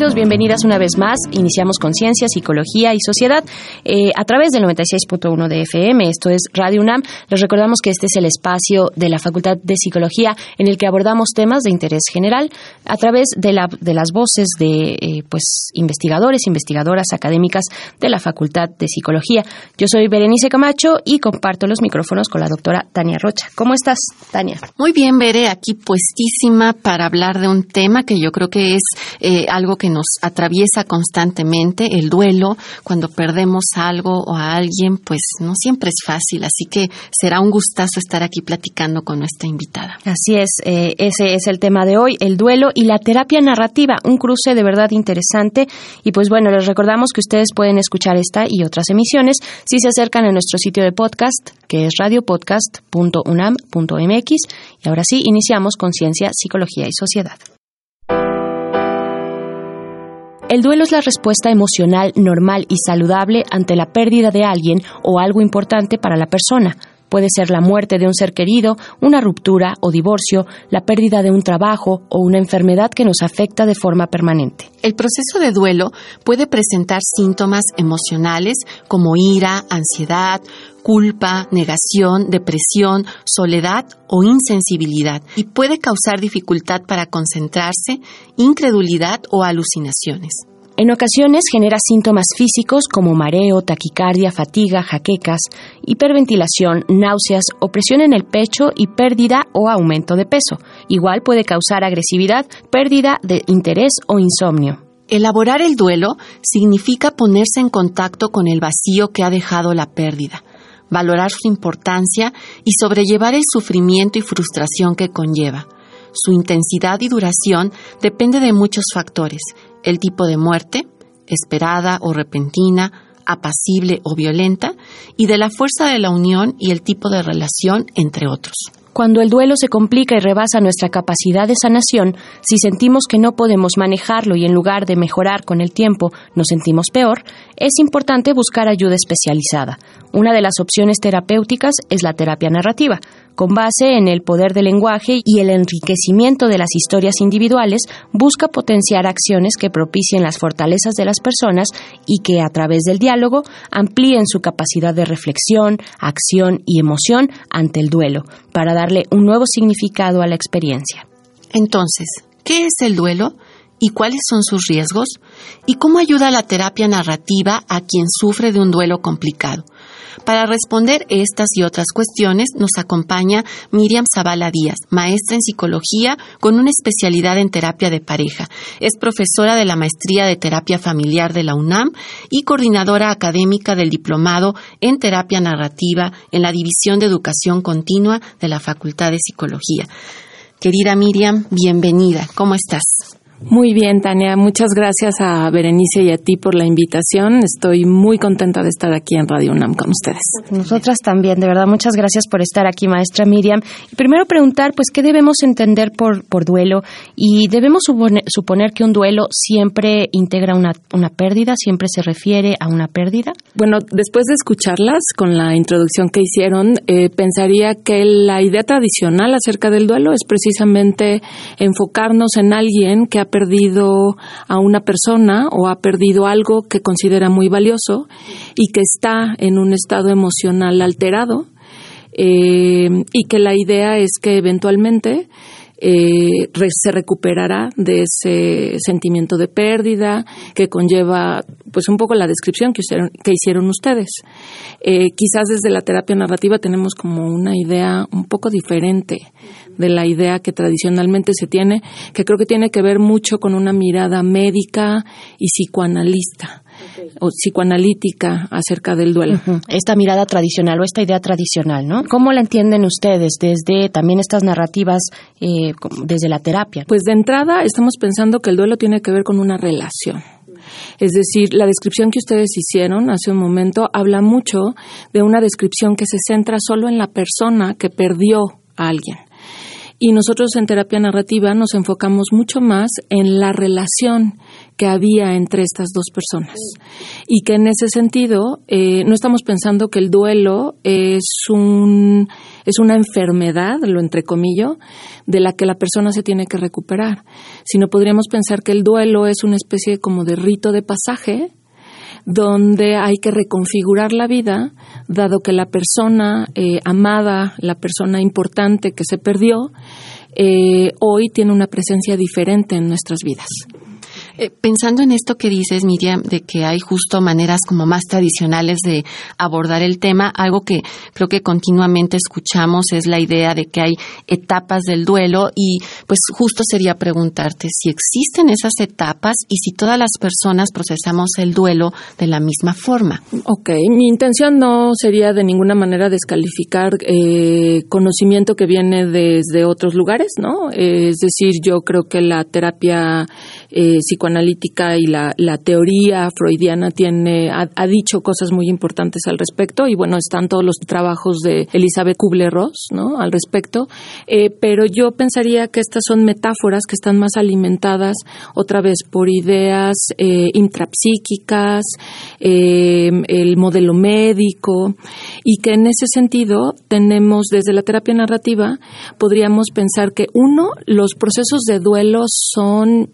Bienvenidas una vez más. Iniciamos Conciencia, Psicología y Sociedad eh, a través del 96.1 de FM. Esto es Radio UNAM. Les recordamos que este es el espacio de la Facultad de Psicología en el que abordamos temas de interés general a través de, la, de las voces de eh, pues investigadores, investigadoras académicas de la Facultad de Psicología. Yo soy Berenice Camacho y comparto los micrófonos con la doctora Tania Rocha. ¿Cómo estás, Tania? Muy bien, Bere, aquí puestísima para hablar de un tema que yo creo que es eh, algo que nos atraviesa constantemente, el duelo, cuando perdemos algo o a alguien, pues no siempre es fácil, así que será un gustazo estar aquí platicando con nuestra invitada. Así es, eh, ese es el tema de hoy, el duelo y la terapia narrativa, un cruce de verdad interesante y pues bueno, les recordamos que ustedes pueden escuchar esta y otras emisiones si se acercan a nuestro sitio de podcast, que es radiopodcast.unam.mx y ahora sí, iniciamos Conciencia, Psicología y Sociedad. El duelo es la respuesta emocional normal y saludable ante la pérdida de alguien o algo importante para la persona. Puede ser la muerte de un ser querido, una ruptura o divorcio, la pérdida de un trabajo o una enfermedad que nos afecta de forma permanente. El proceso de duelo puede presentar síntomas emocionales como ira, ansiedad, culpa, negación, depresión, soledad o insensibilidad y puede causar dificultad para concentrarse, incredulidad o alucinaciones. En ocasiones genera síntomas físicos como mareo, taquicardia, fatiga, jaquecas, hiperventilación, náuseas, opresión en el pecho y pérdida o aumento de peso. Igual puede causar agresividad, pérdida de interés o insomnio. Elaborar el duelo significa ponerse en contacto con el vacío que ha dejado la pérdida valorar su importancia y sobrellevar el sufrimiento y frustración que conlleva. Su intensidad y duración depende de muchos factores, el tipo de muerte, esperada o repentina, apacible o violenta, y de la fuerza de la unión y el tipo de relación, entre otros. Cuando el duelo se complica y rebasa nuestra capacidad de sanación, si sentimos que no podemos manejarlo y en lugar de mejorar con el tiempo nos sentimos peor, es importante buscar ayuda especializada. Una de las opciones terapéuticas es la terapia narrativa, con base en el poder del lenguaje y el enriquecimiento de las historias individuales, busca potenciar acciones que propicien las fortalezas de las personas y que a través del diálogo amplíen su capacidad de reflexión, acción y emoción ante el duelo, para un nuevo significado a la experiencia. Entonces, ¿qué es el duelo? ¿Y cuáles son sus riesgos? ¿Y cómo ayuda la terapia narrativa a quien sufre de un duelo complicado? Para responder estas y otras cuestiones nos acompaña Miriam Zavala Díaz, maestra en psicología con una especialidad en terapia de pareja. Es profesora de la maestría de terapia familiar de la UNAM y coordinadora académica del diplomado en terapia narrativa en la División de Educación Continua de la Facultad de Psicología. Querida Miriam, bienvenida. ¿Cómo estás? Muy bien, Tania. Muchas gracias a Berenice y a ti por la invitación. Estoy muy contenta de estar aquí en Radio UNAM con ustedes. Nosotras también, de verdad. Muchas gracias por estar aquí, maestra Miriam. Y primero preguntar, pues, ¿qué debemos entender por, por duelo? Y debemos suponer, que un duelo siempre integra una, una pérdida, siempre se refiere a una pérdida. Bueno, después de escucharlas con la introducción que hicieron, eh, pensaría que la idea tradicional acerca del duelo es precisamente enfocarnos en alguien que ha perdido a una persona o ha perdido algo que considera muy valioso y que está en un estado emocional alterado eh, y que la idea es que eventualmente eh, se recuperará de ese sentimiento de pérdida que conlleva pues un poco la descripción que hicieron, ustedes. Eh, quizás desde la terapia narrativa tenemos como una idea un poco diferente de la idea que tradicionalmente se tiene, que creo que tiene que ver mucho con una mirada médica y psicoanalista. o psicoanalítica acerca del duelo. Esta mirada tradicional o esta idea tradicional, ¿no? ¿Cómo la entienden ustedes desde también estas narrativas, eh, desde la terapia? Pues de entrada estamos pensando que el duelo tiene que ver con una relación. Es decir, la descripción que ustedes hicieron hace un momento habla mucho de una descripción que se centra solo en la persona que perdió a alguien. Y nosotros en terapia narrativa nos enfocamos mucho más en la relación que había entre estas dos personas. Y que en ese sentido eh, no estamos pensando que el duelo es un es una enfermedad, lo entrecomillo, de la que la persona se tiene que recuperar, sino podríamos pensar que el duelo es una especie como de rito de pasaje donde hay que reconfigurar la vida, dado que la persona eh, amada, la persona importante que se perdió, eh, hoy tiene una presencia diferente en nuestras vidas. Eh, pensando en esto que dices, Miriam, de que hay justo maneras como más tradicionales de abordar el tema, algo que creo que continuamente escuchamos es la idea de que hay etapas del duelo y pues justo sería preguntarte si existen esas etapas y si todas las personas procesamos el duelo de la misma forma. Ok, mi intención no sería de ninguna manera descalificar eh, conocimiento que viene desde otros lugares, ¿no? es decir, yo creo que la terapia eh, psicoanalítica y la, teoría freudiana tiene, ha, dicho cosas muy importantes al respecto. Y bueno, están todos los trabajos de Elizabeth Kubler-Ross, ¿no? Al respecto, eh, pero yo pensaría que estas son metáforas que están más alimentadas otra vez por ideas eh, intrapsíquicas, eh, el modelo médico. Y que en ese sentido tenemos desde la terapia narrativa podríamos pensar que uno, los procesos de duelo son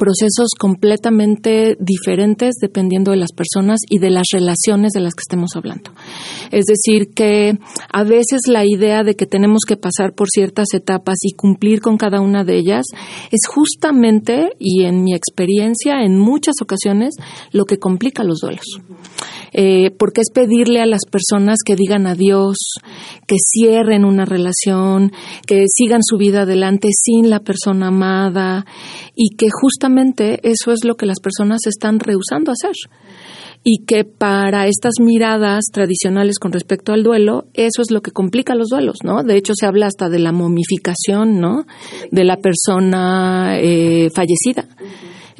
procesos completamente diferentes dependiendo de las personas y de las relaciones de las que estemos hablando. Es decir, que a veces la idea de que tenemos que pasar por ciertas etapas y cumplir con cada una de ellas es justamente, y en mi experiencia, en muchas ocasiones, lo que complica los duelos. Eh, porque es pedirle a las personas que digan adiós, que cierren una relación, que sigan su vida adelante sin la persona amada y que justamente eso es lo que las personas están rehusando hacer y que para estas miradas tradicionales con respecto al duelo, eso es lo que complica los duelos, ¿no? De hecho, se habla hasta de la momificación, ¿no? De la persona eh, fallecida.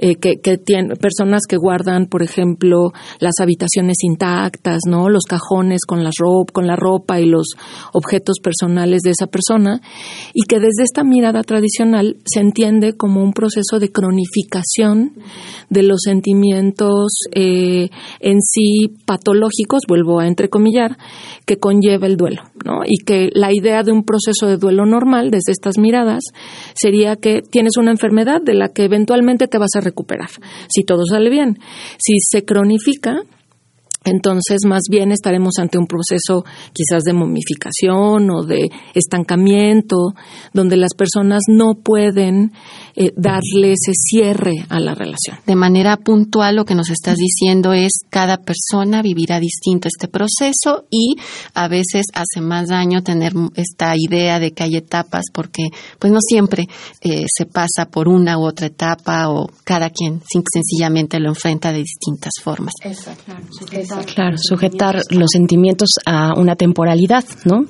Eh, que, que tienen personas que guardan, por ejemplo, las habitaciones intactas, ¿no? Los cajones con la ropa, con la ropa y los objetos personales de esa persona y que desde esta mirada tradicional se entiende como un proceso de cronificación de los sentimientos eh, en sí patológicos, vuelvo a entrecomillar, que conlleva el duelo, ¿no? Y que la idea de un proceso de duelo normal desde estas miradas sería que tienes una enfermedad de la que eventualmente te vas a recuperar, si todo sale bien. Si se cronifica, entonces, más bien estaremos ante un proceso quizás de momificación o de estancamiento, donde las personas no pueden eh, darle ese cierre a la relación. De manera puntual, lo que nos estás diciendo es cada persona vivirá distinto este proceso y a veces hace más daño tener esta idea de que hay etapas porque, pues, no siempre eh, se pasa por una u otra etapa o cada quien sencillamente lo enfrenta de distintas formas. Exacto. Claro, sujetar los sentimientos a una temporalidad, ¿no?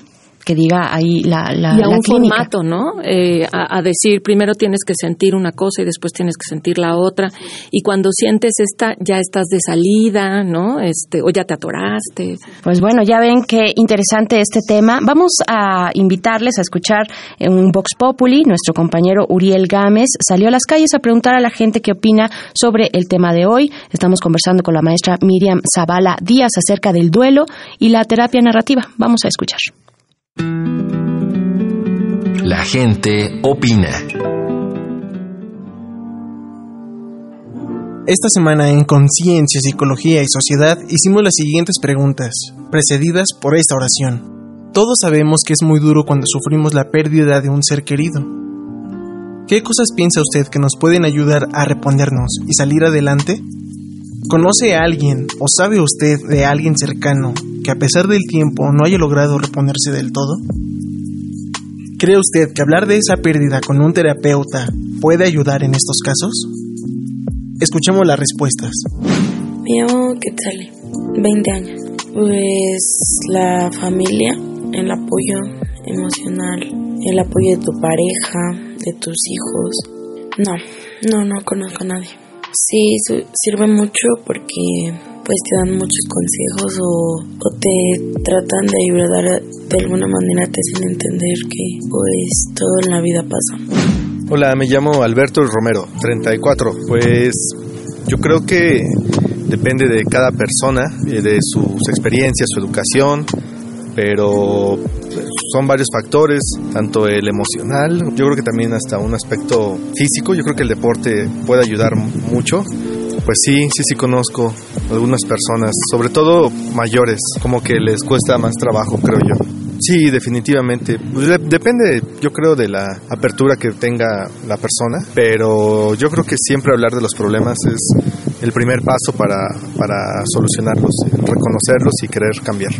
Que diga ahí la, la, y a un formato, ¿no? Eh, a, decir, primero tienes que sentir una cosa y después tienes que sentir la otra. Y cuando sientes esta, ya estás de salida, ¿no? Este, o ya te atoraste. Pues bueno, ya ven qué interesante este tema. Vamos a invitarles a escuchar un Vox Populi. Nuestro compañero Uriel Gámez salió a las calles a preguntar a la gente qué opina sobre el tema de hoy. Estamos conversando con la maestra Miriam Zavala Díaz acerca del duelo y la terapia narrativa. Vamos a escuchar. La gente opina. Esta semana en Conciencia, Psicología y Sociedad hicimos las siguientes preguntas, precedidas por esta oración. Todos sabemos que es muy duro cuando sufrimos la pérdida de un ser querido. ¿Qué cosas piensa usted que nos pueden ayudar a reponernos y salir adelante? ¿Conoce a alguien o sabe usted de alguien cercano que a pesar del tiempo no haya logrado reponerse del todo? ¿Cree usted que hablar de esa pérdida con un terapeuta puede ayudar en estos casos? Escuchemos las respuestas. Me llamo Quetzale, 20 años. Pues la familia, el apoyo emocional, el apoyo de tu pareja, de tus hijos. No, no, no conozco a nadie. Sí, sirve mucho porque pues te dan muchos consejos o, te tratan de ayudar de alguna manera, te hacen entender que pues todo en la vida pasa. Hola, me llamo Alberto Romero, 34. Pues yo creo que depende de cada persona, eh, de sus experiencias, su educación, pero son varios factores, tanto el emocional, yo creo que también hasta un aspecto físico, yo creo que el deporte puede ayudar mucho. Pues sí, sí, sí conozco algunas personas, sobre todo mayores, como que les cuesta más trabajo, creo yo. Sí, definitivamente. Pues depende, yo creo, de la apertura que tenga la persona, pero yo creo que siempre hablar de los problemas es el primer paso para, para solucionarlos, reconocerlos y querer cambiar.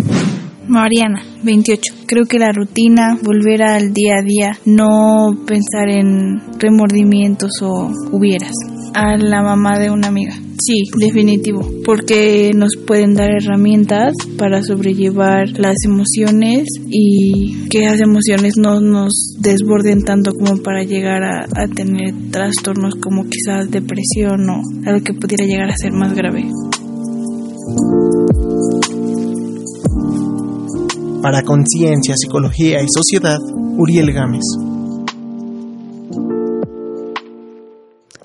Mariana, 28. Creo que la rutina, volver al día a día, no pensar en remordimientos o hubieras. A la mamá de una amiga. Sí, definitivo, porque nos pueden dar herramientas para sobrellevar las emociones y que las emociones no nos desborden tanto como para llegar a, a tener trastornos como quizás depresión o algo que pudiera llegar a ser más grave. Para Conciencia, Psicología y Sociedad, Uriel Gámez.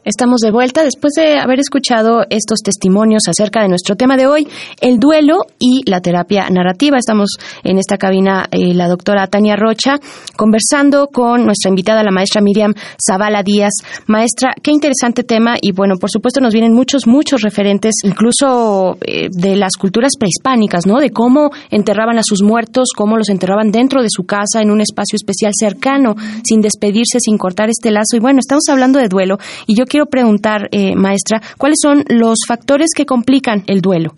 Estamos de vuelta después de haber escuchado estos testimonios acerca de nuestro tema de hoy, el duelo y la terapia narrativa. Estamos en esta cabina eh, la doctora Tania Rocha conversando con nuestra invitada, la maestra Miriam Zavala Díaz. Maestra, qué interesante tema y bueno, por supuesto nos vienen muchos, muchos referentes, incluso eh, de las culturas prehispánicas, ¿no? De cómo enterraban a sus muertos, cómo los enterraban dentro de su casa en un espacio especial cercano, sin despedirse, sin cortar este lazo. Y bueno, estamos hablando de duelo y yo quiero preguntar, eh, maestra, ¿cuáles son los factores que complican el duelo?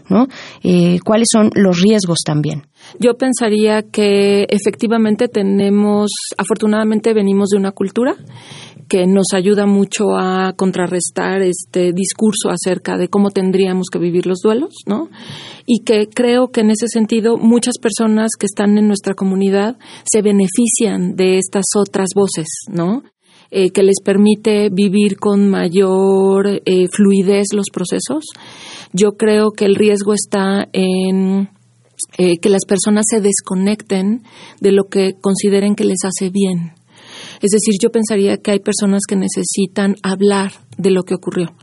Eh, ¿Cuáles son los riesgos también? Yo pensaría que efectivamente tenemos, afortunadamente venimos de una cultura que nos ayuda mucho a contrarrestar este discurso acerca de cómo tendríamos que vivir los duelos, ¿no? Y que creo que en ese sentido muchas personas que están en nuestra comunidad se benefician de estas otras voces, ¿no? Eh, que les permite vivir con mayor eh, fluidez los procesos. Yo creo que el riesgo está en eh, que las personas se desconecten de lo que consideren que les hace bien. Es decir, yo pensaría que hay personas que necesitan hablar de lo que ocurrió.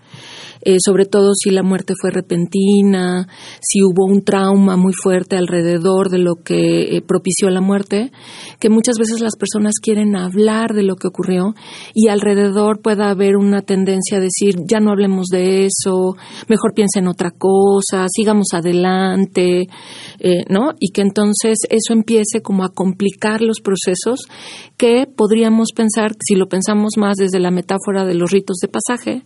Eh, sobre todo si la muerte fue repentina, si hubo un trauma muy fuerte alrededor de lo que eh, propició la muerte, que muchas veces las personas quieren hablar de lo que ocurrió y alrededor pueda haber una tendencia a decir, ya no hablemos de eso, mejor piensen en otra cosa, sigamos adelante, eh, ¿no? Y que entonces eso empiece como a complicar los procesos que podríamos pensar, si lo pensamos más desde la metáfora de los ritos de pasaje,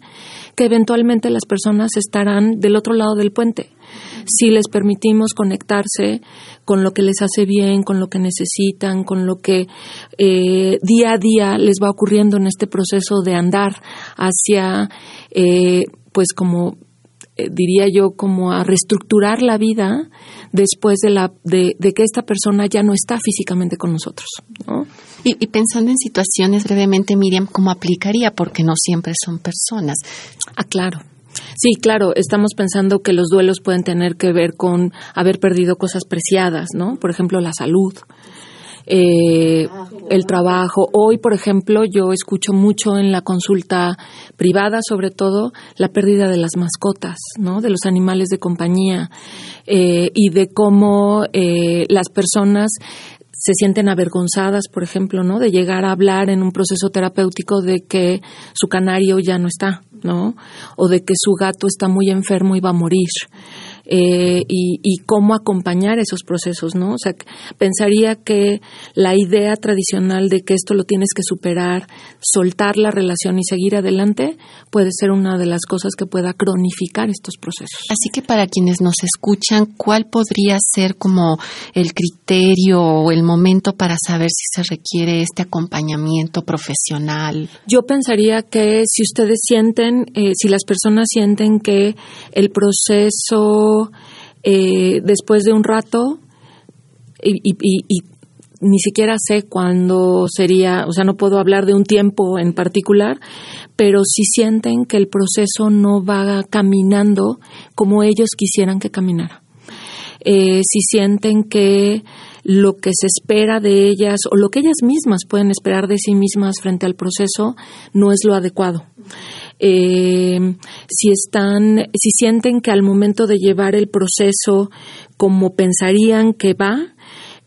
que eventualmente las personas estarán del otro lado del puente. Si les permitimos conectarse con lo que les hace bien, con lo que necesitan, con lo que eh, día a día les va ocurriendo en este proceso de andar hacia, eh, pues como eh, diría yo, como a reestructurar la vida después de, la, de, que esta persona ya no está físicamente con nosotros. Y, y, pensando en situaciones brevemente, Miriam, ¿cómo aplicaría? Porque no siempre son personas. Ah, claro. Sí, claro, estamos pensando que los duelos pueden tener que ver con haber perdido cosas preciadas, ¿no? Por ejemplo, la salud, eh, el trabajo. Hoy, por ejemplo, yo escucho mucho en la consulta privada, sobre todo, la pérdida de las mascotas, ¿no? De los animales de compañía eh, y de cómo eh, las personas se sienten avergonzadas, por ejemplo, ¿no? De llegar a hablar en un proceso terapéutico de que su canario ya no está, ¿no? O de que su gato está muy enfermo y va a morir. Eh, y, cómo acompañar esos procesos, ¿no? O sea, pensaría que la idea tradicional de que esto lo tienes que superar, soltar la relación y seguir adelante, puede ser una de las cosas que pueda cronificar estos procesos. Así que para quienes nos escuchan, ¿cuál podría ser como el criterio o el momento para saber si se requiere este acompañamiento profesional? Yo pensaría que si ustedes sienten, eh, si las personas sienten que el proceso eh, después de un rato y, ni siquiera sé cuándo sería, o sea, no puedo hablar de un tiempo en particular, pero si sienten que el proceso no va caminando como ellos quisieran que caminara. Eh, si sienten que lo que se espera de ellas o lo que ellas mismas pueden esperar de sí mismas frente al proceso no es lo adecuado. Eh, si están, si sienten que al momento de llevar el proceso como pensarían que va,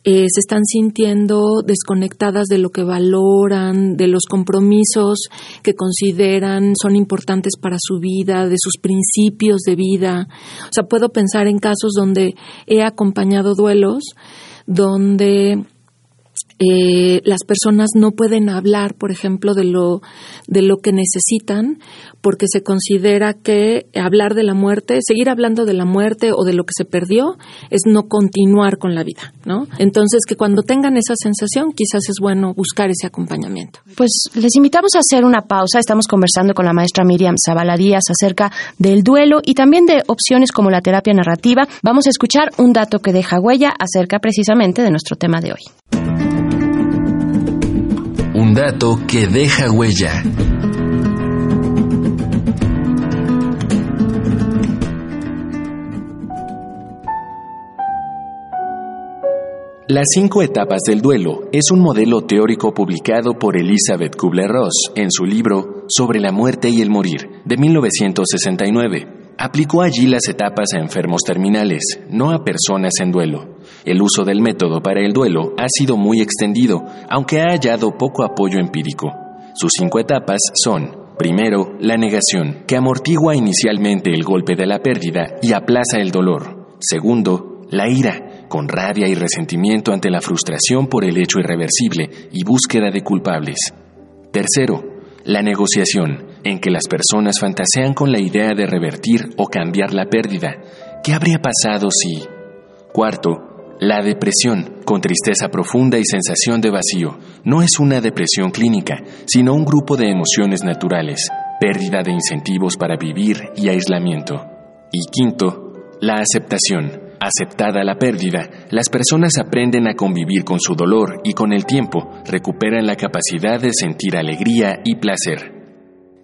eh, se están sintiendo desconectadas de lo que valoran, de los compromisos que consideran son importantes para su vida, de sus principios de vida. O sea, puedo pensar en casos donde he acompañado duelos, donde eh, las personas no pueden hablar, por ejemplo, de lo, de lo que necesitan, porque se considera que hablar de la muerte, seguir hablando de la muerte o de lo que se perdió, es no continuar con la vida, ¿no? Entonces, que cuando tengan esa sensación, quizás es bueno buscar ese acompañamiento. Pues les invitamos a hacer una pausa. Estamos conversando con la maestra Miriam Zavala Díaz acerca del duelo y también de opciones como la terapia narrativa. Vamos a escuchar un dato que deja huella acerca precisamente de nuestro tema de hoy. Un dato que deja huella. Las cinco etapas del duelo es un modelo teórico publicado por Elizabeth Kubler-Ross en su libro Sobre la muerte y el morir, de 1969. Aplicó allí las etapas a enfermos terminales, no a personas en duelo. El uso del método para el duelo ha sido muy extendido, aunque ha hallado poco apoyo empírico. Sus cinco etapas son, primero, la negación, que amortigua inicialmente el golpe de la pérdida y aplaza el dolor. Segundo, la ira, con rabia y resentimiento ante la frustración por el hecho irreversible y búsqueda de culpables. Tercero, la negociación, en que las personas fantasean con la idea de revertir o cambiar la pérdida. ¿Qué habría pasado si... Cuarto, la depresión, con tristeza profunda y sensación de vacío, no es una depresión clínica, sino un grupo de emociones naturales, pérdida de incentivos para vivir y aislamiento. Y quinto, la aceptación, Aceptada la pérdida, las personas aprenden a convivir con su dolor y con el tiempo recuperan la capacidad de sentir alegría y placer.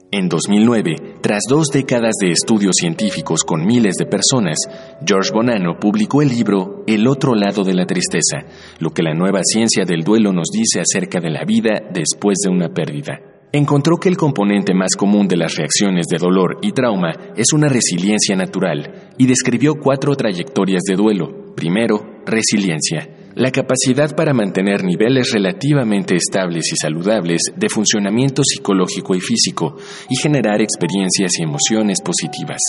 En 2009, tras dos décadas de estudios científicos con miles de personas, George Bonanno publicó el libro El otro lado de la tristeza, lo que la nueva ciencia del duelo nos dice acerca de la vida después de una pérdida encontró que el componente más común de las reacciones de dolor y trauma es una resiliencia natural y describió cuatro trayectorias de duelo. Primero, resiliencia, la capacidad para mantener niveles relativamente estables y saludables de funcionamiento psicológico y físico y generar experiencias y emociones positivas.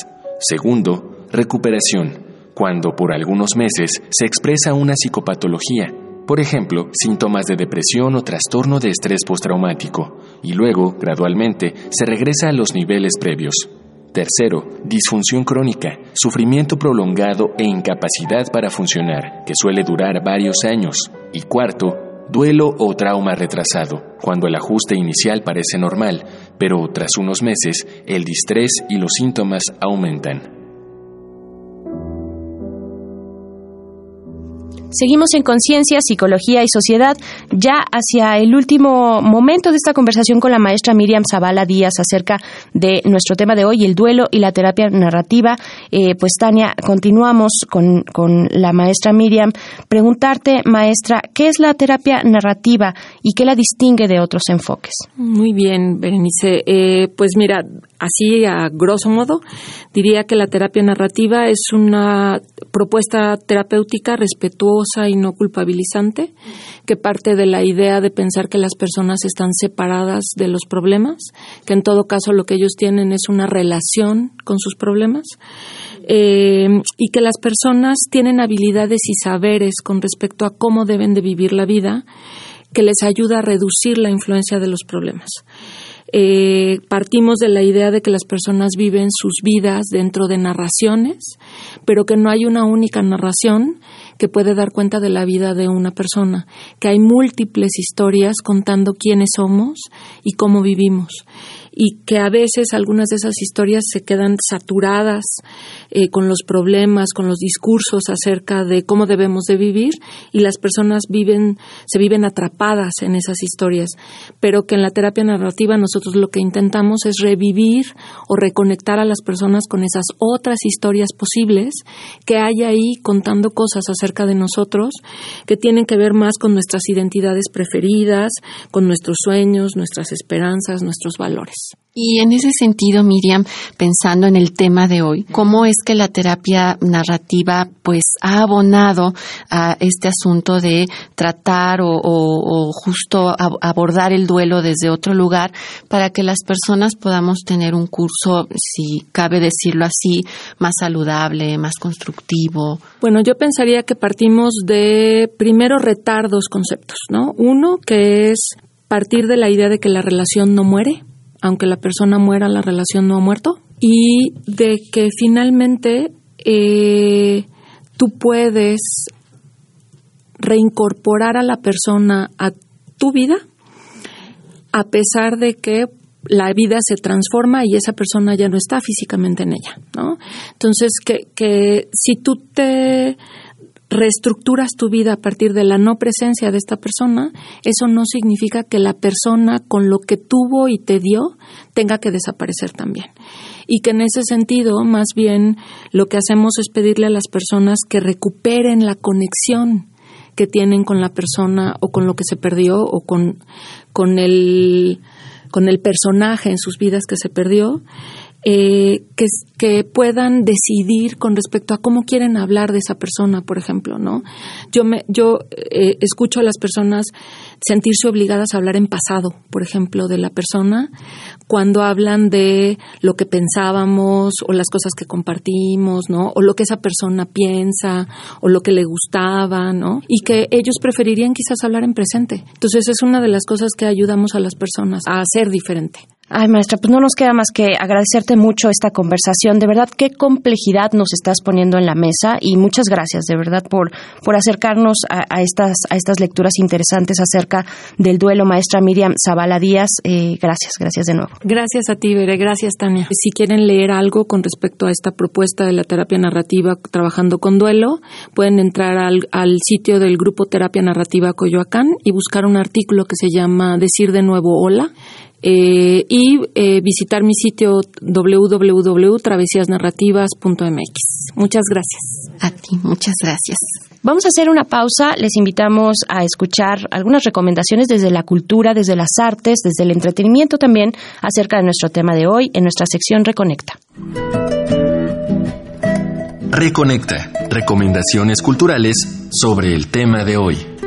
Segundo, recuperación, cuando por algunos meses se expresa una psicopatología por ejemplo, síntomas de depresión o trastorno de estrés postraumático, y luego, gradualmente, se regresa a los niveles previos. Tercero, disfunción crónica, sufrimiento prolongado e incapacidad para funcionar, que suele durar varios años. Y cuarto, duelo o trauma retrasado, cuando el ajuste inicial parece normal, pero tras unos meses el distrés y los síntomas aumentan. Seguimos en Conciencia, Psicología y Sociedad, ya hacia el último momento de esta conversación con la maestra Miriam Zavala Díaz acerca de nuestro tema de hoy, el duelo y la terapia narrativa. Eh, pues Tania, continuamos con, con la maestra Miriam. Preguntarte, maestra, ¿qué es la terapia narrativa y qué la distingue de otros enfoques? Muy bien, Berenice. Eh, pues mira, así a grosso modo, diría que la terapia narrativa es una propuesta terapéutica respetuosa y no culpabilizante, que parte de la idea de pensar que las personas están separadas de los problemas, que en todo caso lo que ellos tienen es una relación con sus problemas, eh, y que las personas tienen habilidades y saberes con respecto a cómo deben de vivir la vida, que les ayuda a reducir la influencia de los problemas. Eh, partimos de la idea de que las personas viven sus vidas dentro de narraciones, pero que no hay una única narración que puede dar cuenta de la vida de una persona, que hay múltiples historias contando quiénes somos y cómo vivimos y que a veces algunas de esas historias se quedan saturadas eh, con los problemas, con los discursos acerca de cómo debemos de vivir y las personas viven, se viven atrapadas en esas historias, pero que en la terapia narrativa nosotros lo que intentamos es revivir o reconectar a las personas con esas otras historias posibles que hay ahí contando cosas acerca de nosotros que tienen que ver más con nuestras identidades preferidas, con nuestros sueños, nuestras esperanzas, nuestros valores. Y en ese sentido, Miriam, pensando en el tema de hoy, ¿cómo es que la terapia narrativa pues ha abonado a este asunto de tratar o, justo abordar el duelo desde otro lugar para que las personas podamos tener un curso, si cabe decirlo así, más saludable, más constructivo? Bueno, yo pensaría que partimos de primero retar dos conceptos, ¿no? Uno que es partir de la idea de que la relación no muere aunque la persona muera, la relación no ha muerto, y de que finalmente eh, tú puedes reincorporar a la persona a tu vida a pesar de que la vida se transforma y esa persona ya no está físicamente en ella, ¿no? Entonces, que, que si tú te reestructuras tu vida a partir de la no presencia de esta persona, eso no significa que la persona con lo que tuvo y te dio tenga que desaparecer también. Y que en ese sentido, más bien, lo que hacemos es pedirle a las personas que recuperen la conexión que tienen con la persona o con lo que se perdió o con, con el con el personaje en sus vidas que se perdió eh, que, que, puedan decidir con respecto a cómo quieren hablar de esa persona, por ejemplo, ¿no? Yo me, yo eh, escucho a las personas sentirse obligadas a hablar en pasado, por ejemplo, de la persona, cuando hablan de lo que pensábamos o las cosas que compartimos, ¿no? O lo que esa persona piensa o lo que le gustaba, ¿no? Y que ellos preferirían quizás hablar en presente. Entonces es una de las cosas que ayudamos a las personas a ser diferente. Ay, maestra, pues no nos queda más que agradecerte mucho esta conversación. De verdad, qué complejidad nos estás poniendo en la mesa y muchas gracias, de verdad, por, por acercarnos a, estas, a estas lecturas interesantes acerca del duelo, maestra Miriam Zavala Díaz. Eh, gracias, gracias de nuevo. Gracias a ti, Bere. Gracias, Tania. Si quieren leer algo con respecto a esta propuesta de la terapia narrativa trabajando con duelo, pueden entrar al, al sitio del Grupo Terapia Narrativa Coyoacán y buscar un artículo que se llama Decir de nuevo hola eh, y eh, visitar mi sitio www.travesiasnarrativas.mx. Muchas gracias. A ti, muchas gracias. Vamos a hacer una pausa. Les invitamos a escuchar algunas recomendaciones desde la cultura, desde las artes, desde el entretenimiento también acerca de nuestro tema de hoy en nuestra sección Reconecta. Reconecta. Recomendaciones culturales sobre el tema de hoy.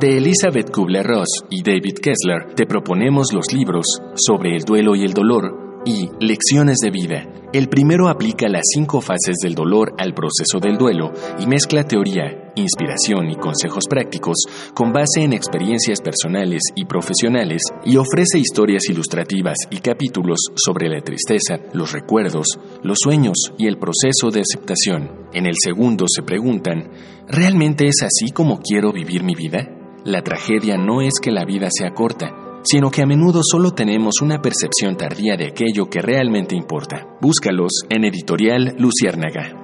De Elizabeth Kubler-Ross y David Kessler te proponemos los libros sobre el duelo y el dolor y Lecciones de vida. El primero aplica las cinco fases del dolor al proceso del duelo y mezcla teoría, inspiración y consejos prácticos con base en experiencias personales y profesionales y ofrece historias ilustrativas y capítulos sobre la tristeza, los recuerdos, los sueños y el proceso de aceptación. En el segundo se preguntan, ¿realmente es así como quiero vivir mi vida? La tragedia no es que la vida sea corta, sino que a menudo solo tenemos una percepción tardía de aquello que realmente importa. Búscalos en editorial Luciérnaga.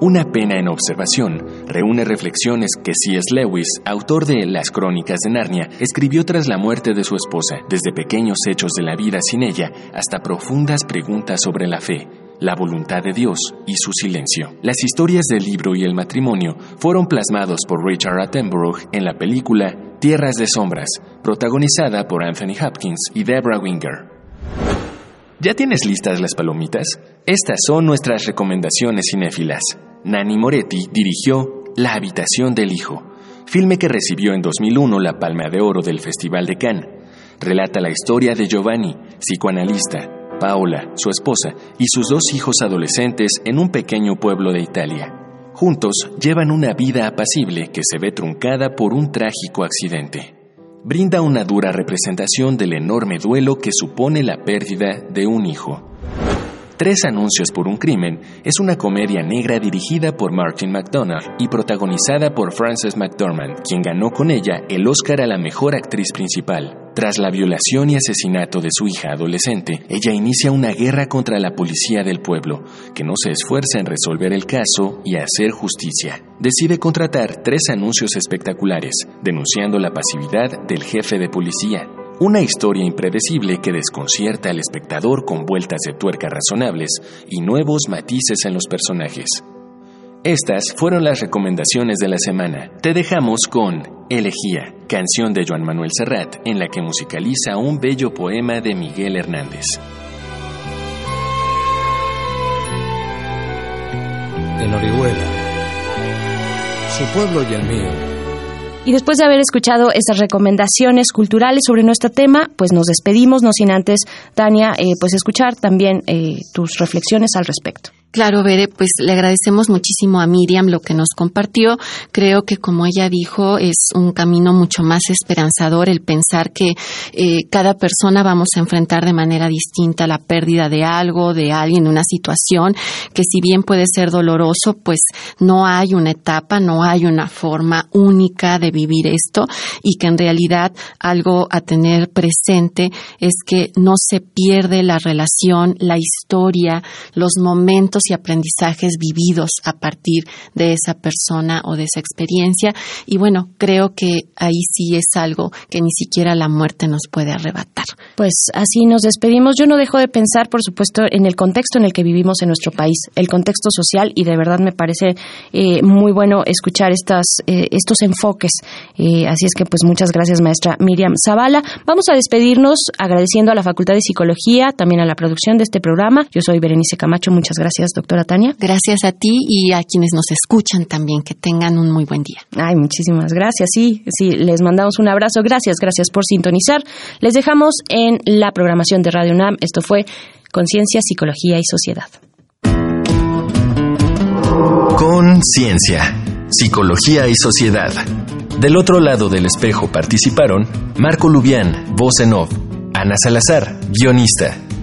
Una pena en observación reúne reflexiones que C.S. Lewis, autor de Las Crónicas de Narnia, escribió tras la muerte de su esposa, desde pequeños hechos de la vida sin ella hasta profundas preguntas sobre la fe, la voluntad de Dios y su silencio. Las historias del libro y el matrimonio fueron plasmados por Richard Attenborough en la película Tierras de Sombras, protagonizada por Anthony Hopkins y Deborah Winger. ¿Ya tienes listas las palomitas? Estas son nuestras recomendaciones cinéfilas. Nani Moretti dirigió La habitación del hijo, filme que recibió en 2001 la Palma de Oro del Festival de Cannes. Relata la historia de Giovanni, psicoanalista, Paola, su esposa, y sus dos hijos adolescentes en un pequeño pueblo de Italia. Juntos llevan una vida apacible que se ve truncada por un trágico accidente. Brinda una dura representación del enorme duelo que supone la pérdida de un hijo. Tres anuncios por un crimen es una comedia negra dirigida por Martin McDonagh y protagonizada por Frances McDormand, quien ganó con ella el Oscar a la mejor actriz principal. Tras la violación y asesinato de su hija adolescente, ella inicia una guerra contra la policía del pueblo, que no se esfuerza en resolver el caso y hacer justicia. Decide contratar tres anuncios espectaculares, denunciando la pasividad del jefe de policía. Una historia impredecible que desconcierta al espectador con vueltas de tuerca razonables y nuevos matices en los personajes. Estas fueron las recomendaciones de la semana. Te dejamos con Elegía, canción de Joan Manuel Serrat, en la que musicaliza un bello poema de Miguel Hernández. En Orihuela, su pueblo y el mío y después de haber escuchado estas recomendaciones culturales sobre nuestro tema, pues nos despedimos, no sin antes, Tania, eh, pues escuchar también eh, tus reflexiones al respecto. Claro, Bere, pues le agradecemos muchísimo a Miriam lo que nos compartió. Creo que como ella dijo, es un camino mucho más esperanzador el pensar que eh, cada persona vamos a enfrentar de manera distinta la pérdida de algo, de alguien, una situación, que si bien puede ser doloroso, pues no hay una etapa, no hay una forma única de vivir esto y que en realidad algo a tener presente es que no se pierde la relación, la historia, los momentos y aprendizajes vividos a partir de esa persona o de esa experiencia. Y bueno, creo que ahí sí es algo que ni siquiera la muerte nos puede arrebatar. Pues así nos despedimos. Yo no dejo de pensar, por supuesto, en el contexto en el que vivimos en nuestro país, el contexto social, y de verdad me parece eh, muy bueno escuchar estas, eh, estos enfoques. Eh, así es que, pues muchas gracias, maestra Miriam Zavala. Vamos a despedirnos agradeciendo a la Facultad de Psicología, también a la producción de este programa. Yo soy Berenice Camacho. Muchas gracias doctora Tania. Gracias a ti y a quienes nos escuchan también. Que tengan un muy buen día. Ay, muchísimas gracias. Sí, sí, les mandamos un abrazo. Gracias, gracias por sintonizar. Les dejamos en la programación de Radio UNAM. Esto fue Conciencia, Psicología y Sociedad. Conciencia, Psicología y Sociedad. Del otro lado del espejo participaron Marco Lubián, voz en off, Ana Salazar, guionista,